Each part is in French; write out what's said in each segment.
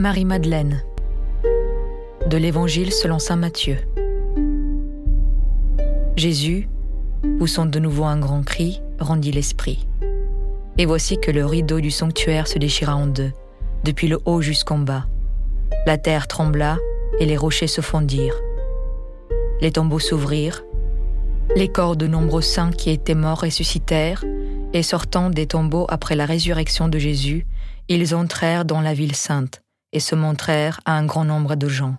Marie-Madeleine de l'Évangile selon Saint Matthieu. Jésus, poussant de nouveau un grand cri, rendit l'esprit. Et voici que le rideau du sanctuaire se déchira en deux, depuis le haut jusqu'en bas. La terre trembla et les rochers se fondirent. Les tombeaux s'ouvrirent, les corps de nombreux saints qui étaient morts ressuscitèrent, et sortant des tombeaux après la résurrection de Jésus, ils entrèrent dans la ville sainte et se montrèrent à un grand nombre de gens.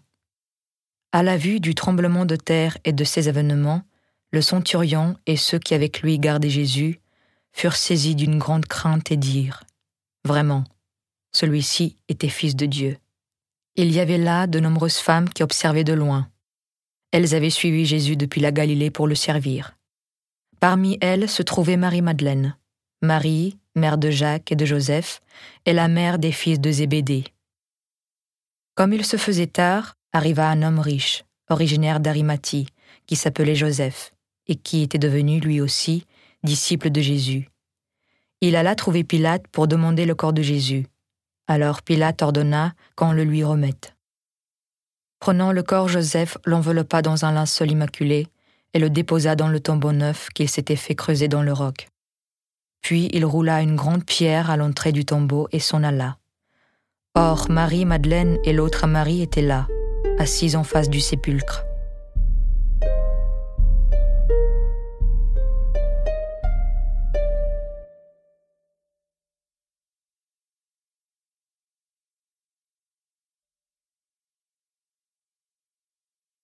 À la vue du tremblement de terre et de ces événements, le centurion et ceux qui avec lui gardaient Jésus furent saisis d'une grande crainte et dirent Vraiment, celui-ci était fils de Dieu. Il y avait là de nombreuses femmes qui observaient de loin. Elles avaient suivi Jésus depuis la Galilée pour le servir. Parmi elles se trouvait Marie-Madeleine, Marie, mère de Jacques et de Joseph, et la mère des fils de Zébédée. Comme il se faisait tard, arriva un homme riche, originaire d'Arimathie, qui s'appelait Joseph, et qui était devenu lui aussi disciple de Jésus. Il alla trouver Pilate pour demander le corps de Jésus. Alors Pilate ordonna qu'on le lui remette. Prenant le corps, Joseph l'enveloppa dans un linceul immaculé et le déposa dans le tombeau neuf qu'il s'était fait creuser dans le roc. Puis il roula une grande pierre à l'entrée du tombeau et s'en alla. Or, Marie, Madeleine et l'autre Marie étaient là, assises en face du sépulcre.